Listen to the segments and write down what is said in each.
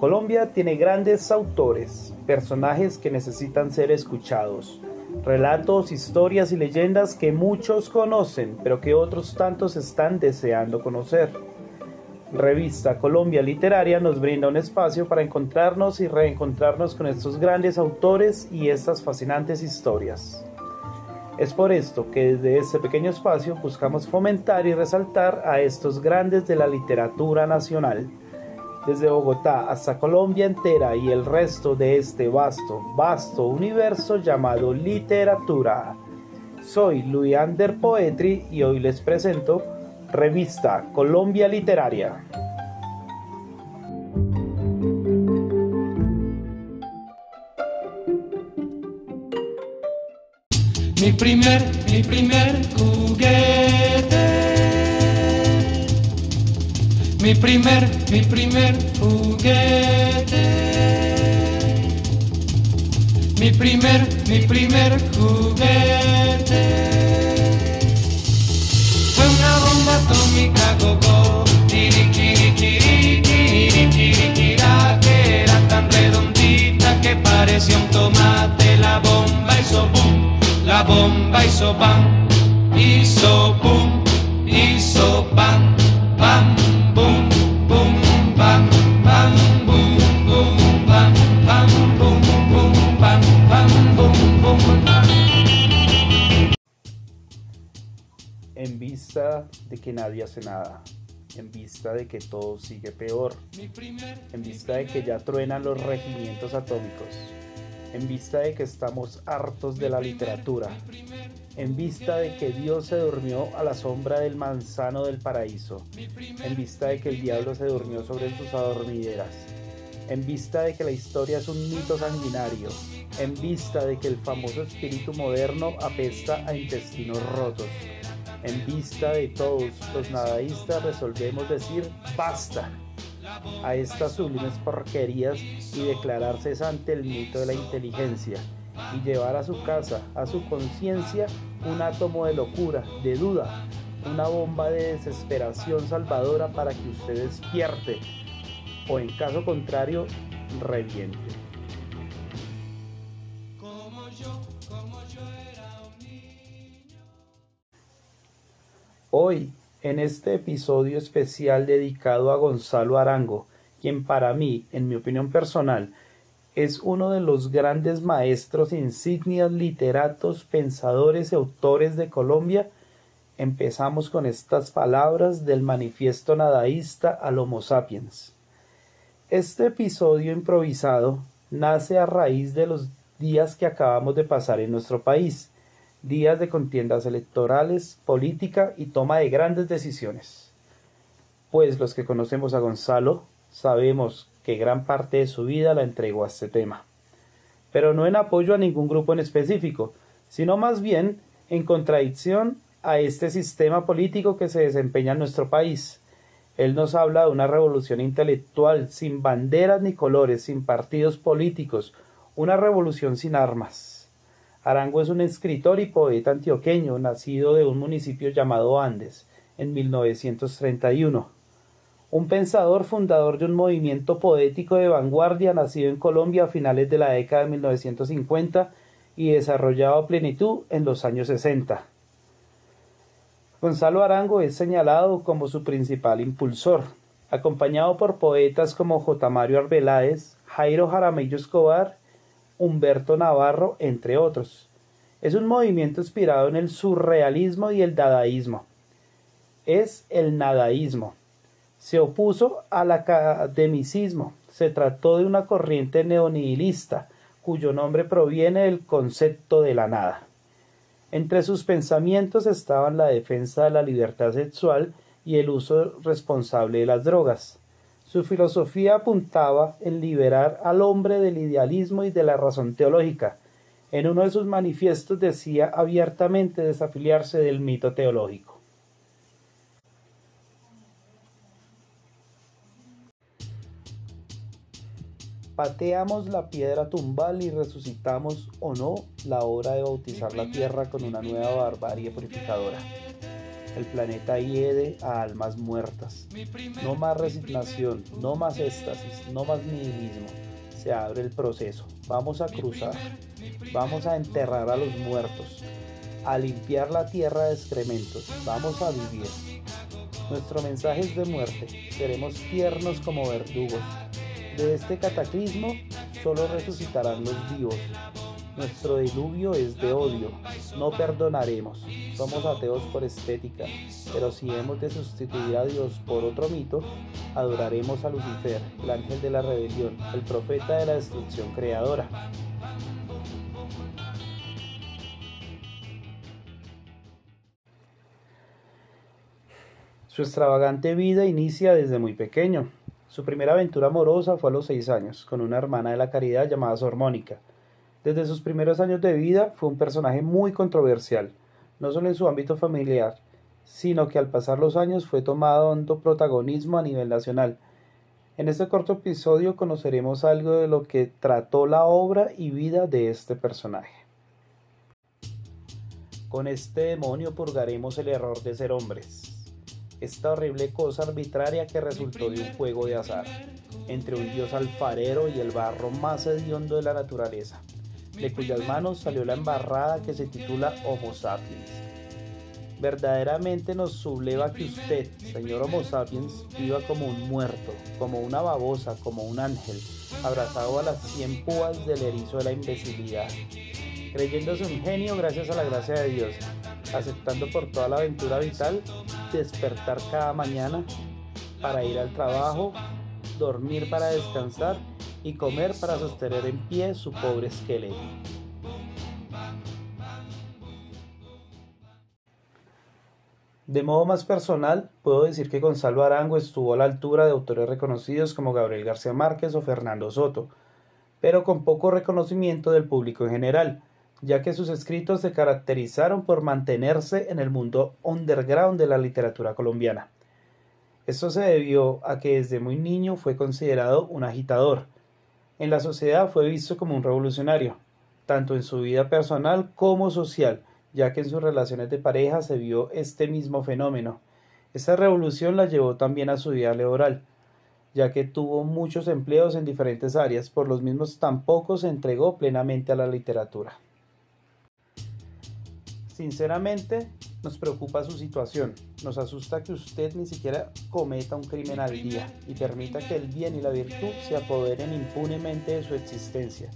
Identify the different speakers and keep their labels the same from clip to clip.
Speaker 1: Colombia tiene grandes autores, personajes que necesitan ser escuchados, relatos, historias y leyendas que muchos conocen, pero que otros tantos están deseando conocer. Revista Colombia Literaria nos brinda un espacio para encontrarnos y reencontrarnos con estos grandes autores y estas fascinantes historias. Es por esto que desde este pequeño espacio buscamos fomentar y resaltar a estos grandes de la literatura nacional desde Bogotá hasta Colombia entera y el resto de este vasto, vasto universo llamado literatura. Soy Luiander Poetry y hoy les presento Revista Colombia Literaria.
Speaker 2: Mi primer, mi primer mi primer, mi primer juguete. Mi primer, mi primer juguete. Fue una bomba atómica gogo, kiri kiri kiri kiri que era tan redondita que parecía un tomate. La bomba hizo boom, la bomba hizo bam, hizo
Speaker 1: En vista de que nadie hace nada, en vista de que todo sigue peor, en vista de que ya truenan los regimientos atómicos, en vista de que estamos hartos de la literatura, en vista de que Dios se durmió a la sombra del manzano del paraíso, en vista de que el diablo se durmió sobre sus adormideras, en vista de que la historia es un mito sanguinario, en vista de que el famoso espíritu moderno apesta a intestinos rotos, en vista de todos los nadaístas resolvemos decir basta a estas sublimes porquerías y declararse ante el mito de la inteligencia y llevar a su casa, a su conciencia, un átomo de locura, de duda, una bomba de desesperación salvadora para que usted despierte o en caso contrario reviente. Hoy, en este episodio especial dedicado a Gonzalo Arango, quien para mí, en mi opinión personal, es uno de los grandes maestros insignias literatos, pensadores y autores de Colombia, empezamos con estas palabras del manifiesto nadaísta al Homo sapiens. Este episodio improvisado nace a raíz de los días que acabamos de pasar en nuestro país, días de contiendas electorales, política y toma de grandes decisiones. Pues los que conocemos a Gonzalo sabemos que gran parte de su vida la entregó a este tema. Pero no en apoyo a ningún grupo en específico, sino más bien en contradicción a este sistema político que se desempeña en nuestro país. Él nos habla de una revolución intelectual sin banderas ni colores, sin partidos políticos, una revolución sin armas. Arango es un escritor y poeta antioqueño, nacido de un municipio llamado Andes, en 1931. Un pensador fundador de un movimiento poético de vanguardia nacido en Colombia a finales de la década de 1950 y desarrollado a plenitud en los años 60. Gonzalo Arango es señalado como su principal impulsor, acompañado por poetas como J. Mario Arbeláez, Jairo Jaramillo Escobar Humberto Navarro, entre otros. Es un movimiento inspirado en el surrealismo y el dadaísmo. Es el nadaísmo. Se opuso al academicismo. Se trató de una corriente neonihilista, cuyo nombre proviene del concepto de la nada. Entre sus pensamientos estaban la defensa de la libertad sexual y el uso responsable de las drogas. Su filosofía apuntaba en liberar al hombre del idealismo y de la razón teológica. En uno de sus manifiestos decía abiertamente desafiliarse del mito teológico. Pateamos la piedra tumbal y resucitamos o no la hora de bautizar la tierra con una nueva barbarie purificadora. El planeta hiede a almas muertas. No más resignación, no más éxtasis, no más nihilismo. Se abre el proceso. Vamos a cruzar. Vamos a enterrar a los muertos. A limpiar la tierra de excrementos. Vamos a vivir. Nuestro mensaje es de muerte. Seremos tiernos como verdugos. De este cataclismo solo resucitarán los vivos. Nuestro diluvio es de odio. No perdonaremos. Somos ateos por estética. Pero si hemos de sustituir a Dios por otro mito, adoraremos a Lucifer, el ángel de la rebelión, el profeta de la destrucción creadora. Su extravagante vida inicia desde muy pequeño. Su primera aventura amorosa fue a los seis años, con una hermana de la caridad llamada Sor Mónica. Desde sus primeros años de vida fue un personaje muy controversial, no solo en su ámbito familiar, sino que al pasar los años fue tomado hondo protagonismo a nivel nacional. En este corto episodio conoceremos algo de lo que trató la obra y vida de este personaje. Con este demonio purgaremos el error de ser hombres esta horrible cosa arbitraria que resultó de un juego de azar entre un dios alfarero y el barro más hediondo de la naturaleza, de cuyas manos salió la embarrada que se titula Homo sapiens. Verdaderamente nos subleva que usted, señor Homo sapiens, viva como un muerto, como una babosa, como un ángel, abrazado a las cien púas del erizo de la imbecilidad, creyéndose un genio gracias a la gracia de Dios, aceptando por toda la aventura vital despertar cada mañana para ir al trabajo, dormir para descansar y comer para sostener en pie su pobre esqueleto. De modo más personal, puedo decir que Gonzalo Arango estuvo a la altura de autores reconocidos como Gabriel García Márquez o Fernando Soto, pero con poco reconocimiento del público en general, ya que sus escritos se caracterizaron por mantenerse en el mundo underground de la literatura colombiana. Esto se debió a que desde muy niño fue considerado un agitador. En la sociedad fue visto como un revolucionario, tanto en su vida personal como social, ya que en sus relaciones de pareja se vio este mismo fenómeno. Esta revolución la llevó también a su vida laboral, ya que tuvo muchos empleos en diferentes áreas, por los mismos tampoco se entregó plenamente a la literatura. Sinceramente, nos preocupa su situación. Nos asusta que usted ni siquiera cometa un crimen al día y permita que el bien y la virtud se apoderen impunemente de su existencia.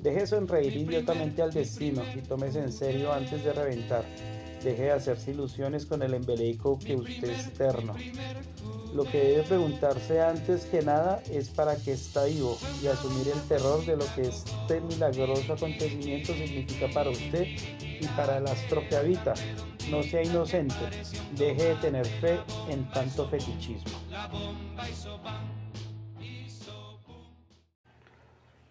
Speaker 1: Deje sonreír idiotamente al destino y tómese en serio antes de reventar. Deje de hacerse ilusiones con el embeleco que usted es eterno. Lo que debe preguntarse antes que nada es para qué está vivo y asumir el terror de lo que este milagroso acontecimiento significa para usted y para el astro que habita. No sea inocente, deje de tener fe en tanto fetichismo.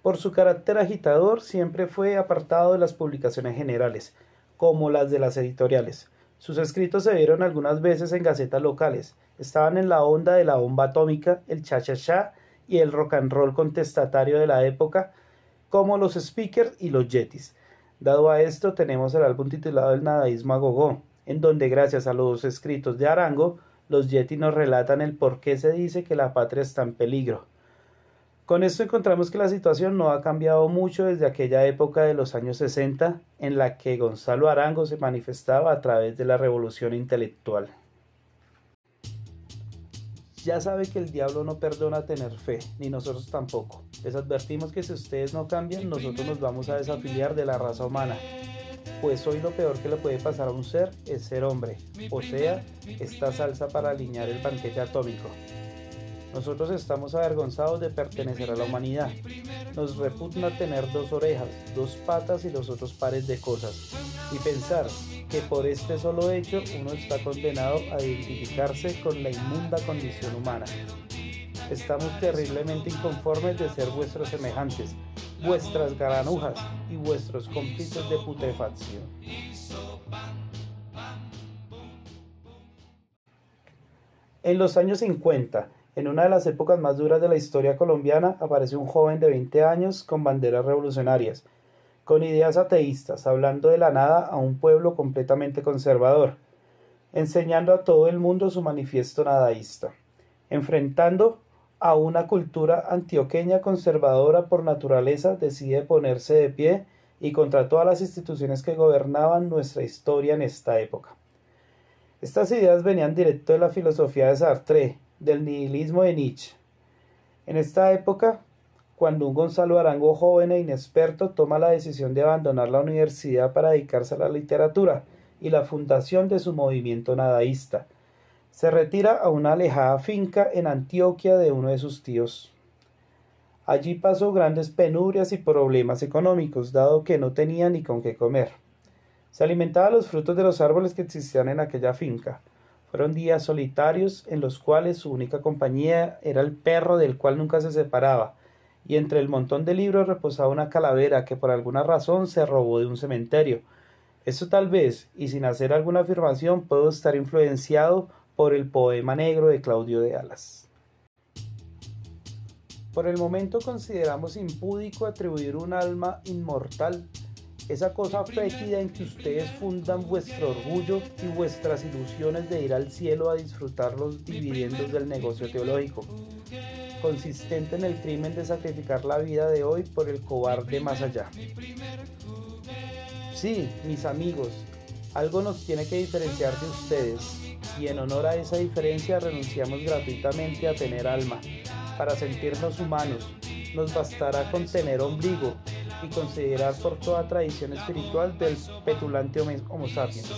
Speaker 1: Por su carácter agitador siempre fue apartado de las publicaciones generales, como las de las editoriales. Sus escritos se vieron algunas veces en gacetas locales, estaban en la onda de la bomba atómica, el cha-cha-cha y el rock and roll contestatario de la época, como los speakers y los yetis. Dado a esto, tenemos el álbum titulado El nadaísmo a gogó, en donde gracias a los escritos de Arango, los yetis nos relatan el por qué se dice que la patria está en peligro. Con esto encontramos que la situación no ha cambiado mucho desde aquella época de los años 60 en la que Gonzalo Arango se manifestaba a través de la revolución intelectual. Ya sabe que el diablo no perdona tener fe, ni nosotros tampoco. Les advertimos que si ustedes no cambian, nosotros nos vamos a desafiliar de la raza humana. Pues hoy lo peor que le puede pasar a un ser es ser hombre, o sea, esta salsa para alinear el banquete atómico. Nosotros estamos avergonzados de pertenecer a la humanidad. Nos repugna tener dos orejas, dos patas y los otros pares de cosas. Y pensar que por este solo hecho uno está condenado a identificarse con la inmunda condición humana. Estamos terriblemente inconformes de ser vuestros semejantes, vuestras garanujas y vuestros cómplices de putrefacción. En los años 50, en una de las épocas más duras de la historia colombiana aparece un joven de 20 años con banderas revolucionarias, con ideas ateístas, hablando de la nada a un pueblo completamente conservador. enseñando a todo el mundo su manifiesto nadaísta, enfrentando a una cultura antioqueña conservadora por naturaleza, decide ponerse de pie y contra todas las instituciones que gobernaban nuestra historia en esta época. Estas ideas venían directo de la filosofía de Sartre, del nihilismo de Nietzsche. En esta época, cuando un Gonzalo Arango joven e inexperto toma la decisión de abandonar la universidad para dedicarse a la literatura y la fundación de su movimiento nadaísta, se retira a una alejada finca en Antioquia de uno de sus tíos. Allí pasó grandes penurias y problemas económicos, dado que no tenía ni con qué comer. Se alimentaba los frutos de los árboles que existían en aquella finca. Fueron días solitarios en los cuales su única compañía era el perro del cual nunca se separaba, y entre el montón de libros reposaba una calavera que por alguna razón se robó de un cementerio. Esto tal vez, y sin hacer alguna afirmación, puedo estar influenciado por el poema negro de Claudio de Alas. Por el momento consideramos impúdico atribuir un alma inmortal, esa cosa fétida en que ustedes fundan vuestro orgullo y vuestras ilusiones de ir al cielo a disfrutar los dividendos del negocio teológico, consistente en el crimen de sacrificar la vida de hoy por el cobarde más allá. Sí, mis amigos, algo nos tiene que diferenciar de ustedes, y en honor a esa diferencia renunciamos gratuitamente a tener alma. Para sentirnos humanos, nos bastará con tener ombligo y considerar por toda tradición espiritual del petulante Homo sapiens.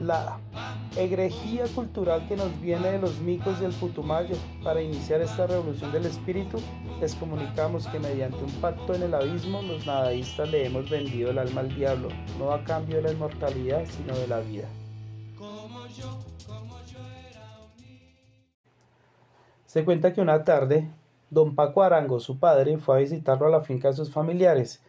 Speaker 1: La egrejía cultural que nos viene de los micos del Putumayo para iniciar esta revolución del espíritu, les comunicamos que mediante un pacto en el abismo los nadaístas le hemos vendido el alma al diablo, no a cambio de la inmortalidad, sino de la vida. Se cuenta que una tarde, don Paco Arango, su padre, fue a visitarlo a la finca de sus familiares,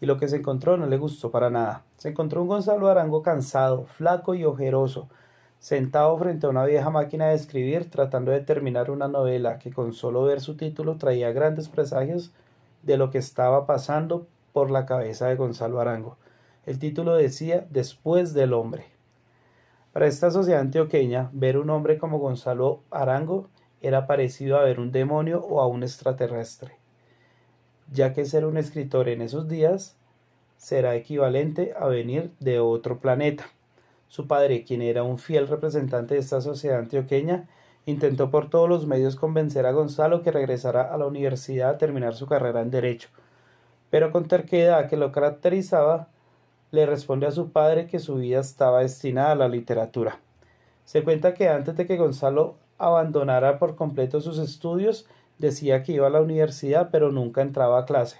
Speaker 1: y lo que se encontró no le gustó para nada. Se encontró un Gonzalo Arango cansado, flaco y ojeroso, sentado frente a una vieja máquina de escribir tratando de terminar una novela que con solo ver su título traía grandes presagios de lo que estaba pasando por la cabeza de Gonzalo Arango. El título decía Después del hombre. Para esta sociedad antioqueña, ver un hombre como Gonzalo Arango era parecido a ver un demonio o a un extraterrestre, ya que ser un escritor en esos días será equivalente a venir de otro planeta. Su padre, quien era un fiel representante de esta sociedad antioqueña, intentó por todos los medios convencer a Gonzalo que regresara a la universidad a terminar su carrera en Derecho, pero con terquedad que lo caracterizaba, le responde a su padre que su vida estaba destinada a la literatura. Se cuenta que antes de que Gonzalo abandonara por completo sus estudios, decía que iba a la universidad pero nunca entraba a clase.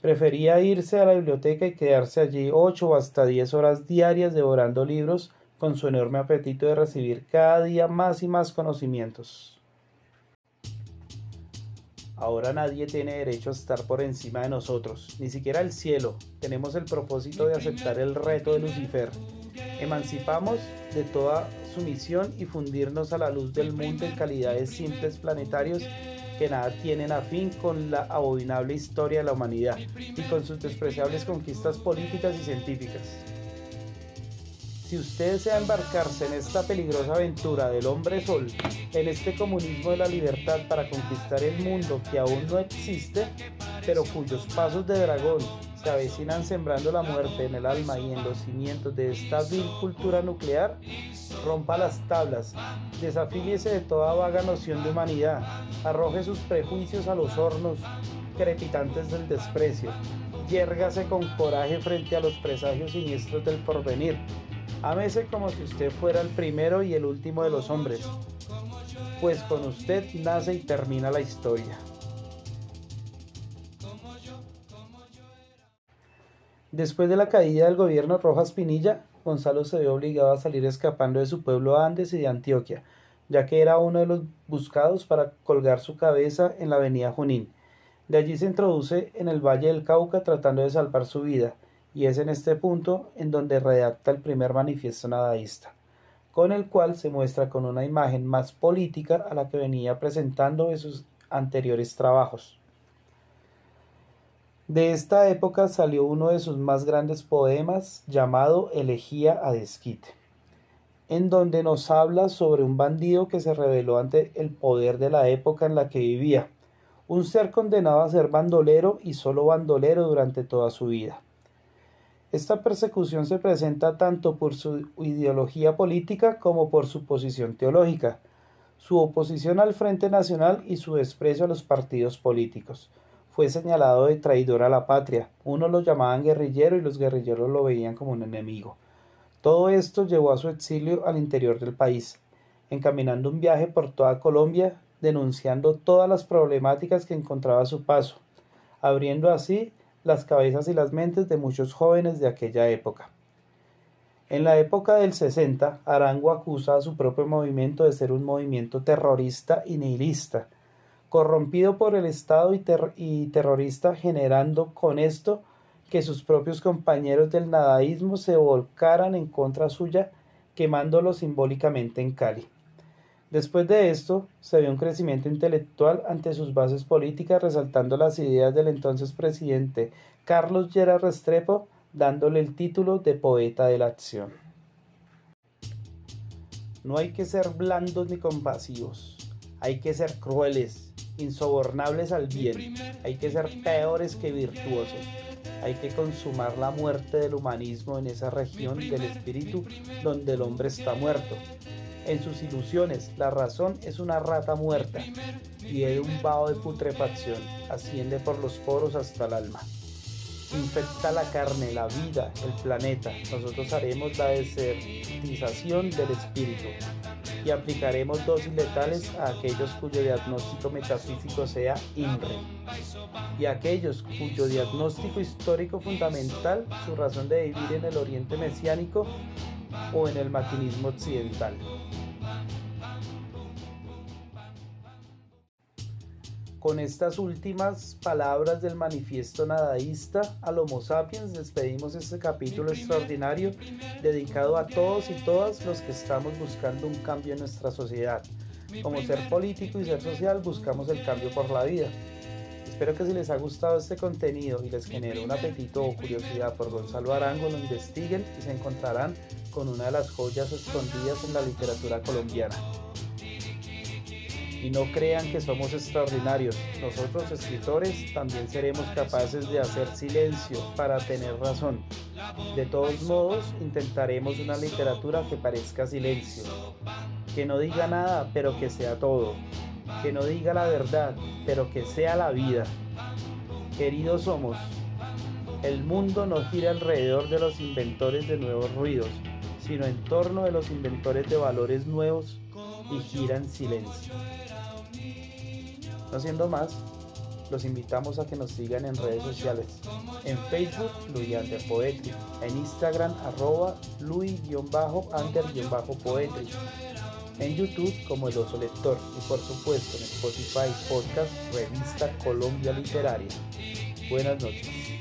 Speaker 1: Prefería irse a la biblioteca y quedarse allí ocho o hasta diez horas diarias devorando libros con su enorme apetito de recibir cada día más y más conocimientos. Ahora nadie tiene derecho a estar por encima de nosotros, ni siquiera el cielo. Tenemos el propósito de aceptar el reto de Lucifer. Emancipamos de toda sumisión y fundirnos a la luz del mundo en calidades simples planetarios que nada tienen a fin con la abominable historia de la humanidad y con sus despreciables conquistas políticas y científicas. Si usted desea embarcarse en esta peligrosa aventura del hombre sol, en este comunismo de la libertad para conquistar el mundo que aún no existe, pero cuyos pasos de dragón se avecinan sembrando la muerte en el alma y en los cimientos de esta vil cultura nuclear, rompa las tablas, desafíese de toda vaga noción de humanidad, arroje sus prejuicios a los hornos crepitantes del desprecio, yérgase con coraje frente a los presagios siniestros del porvenir, Amese como si usted fuera el primero y el último de los hombres, pues con usted nace y termina la historia. Después de la caída del gobierno Rojas Pinilla, Gonzalo se vio obligado a salir escapando de su pueblo Andes y de Antioquia, ya que era uno de los buscados para colgar su cabeza en la avenida Junín. De allí se introduce en el Valle del Cauca tratando de salvar su vida, y es en este punto en donde redacta el primer manifiesto nadaísta, con el cual se muestra con una imagen más política a la que venía presentando en sus anteriores trabajos. De esta época salió uno de sus más grandes poemas llamado Elegía a Desquite, en donde nos habla sobre un bandido que se rebeló ante el poder de la época en la que vivía, un ser condenado a ser bandolero y solo bandolero durante toda su vida. Esta persecución se presenta tanto por su ideología política como por su posición teológica, su oposición al Frente Nacional y su desprecio a los partidos políticos. Fue señalado de traidor a la patria, unos lo llamaban guerrillero y los guerrilleros lo veían como un enemigo. Todo esto llevó a su exilio al interior del país, encaminando un viaje por toda Colombia, denunciando todas las problemáticas que encontraba a su paso, abriendo así las cabezas y las mentes de muchos jóvenes de aquella época. En la época del 60, Arango acusa a su propio movimiento de ser un movimiento terrorista y nihilista, corrompido por el Estado y, y, terrorista, generando con esto que sus propios compañeros del nadaísmo se volcaran en contra suya, quemándolo simbólicamente en Cali. Después de esto, se ve un crecimiento intelectual ante sus bases políticas, resaltando las ideas del entonces presidente Carlos Llera Restrepo, dándole el título de poeta de la acción. No hay que ser blandos ni compasivos, hay que ser crueles, insobornables al bien, hay que ser peores que virtuosos, hay que consumar la muerte del humanismo en esa región del espíritu donde el hombre está muerto, en sus ilusiones, la razón es una rata muerta, y de un vaho de putrefacción, asciende por los poros hasta el alma. Infecta la carne, la vida, el planeta. Nosotros haremos la desertización del espíritu y aplicaremos dosis letales a aquellos cuyo diagnóstico metafísico sea INRE y a aquellos cuyo diagnóstico histórico fundamental, su razón de vivir en el oriente mesiánico o en el maquinismo occidental. Con estas últimas palabras del manifiesto nadaísta al Homo sapiens despedimos este capítulo extraordinario dedicado a todos y todas los que estamos buscando un cambio en nuestra sociedad. Como ser político y ser social buscamos el cambio por la vida. Espero que si les ha gustado este contenido y les genere un apetito o curiosidad por Gonzalo Arango lo investiguen y se encontrarán con una de las joyas escondidas en la literatura colombiana y no crean que somos extraordinarios. Nosotros escritores también seremos capaces de hacer silencio para tener razón. De todos modos, intentaremos una literatura que parezca silencio, que no diga nada, pero que sea todo, que no diga la verdad, pero que sea la vida. Queridos somos, el mundo no gira alrededor de los inventores de nuevos ruidos, sino en torno de los inventores de valores nuevos y gira en silencio. No siendo más, los invitamos a que nos sigan en redes sociales. En Facebook, Under Poetry. En Instagram, arroba Louis-Under-Poetry. En YouTube, como El Oso Lector. Y por supuesto, en Spotify, Podcast, Revista Colombia Literaria. Buenas noches.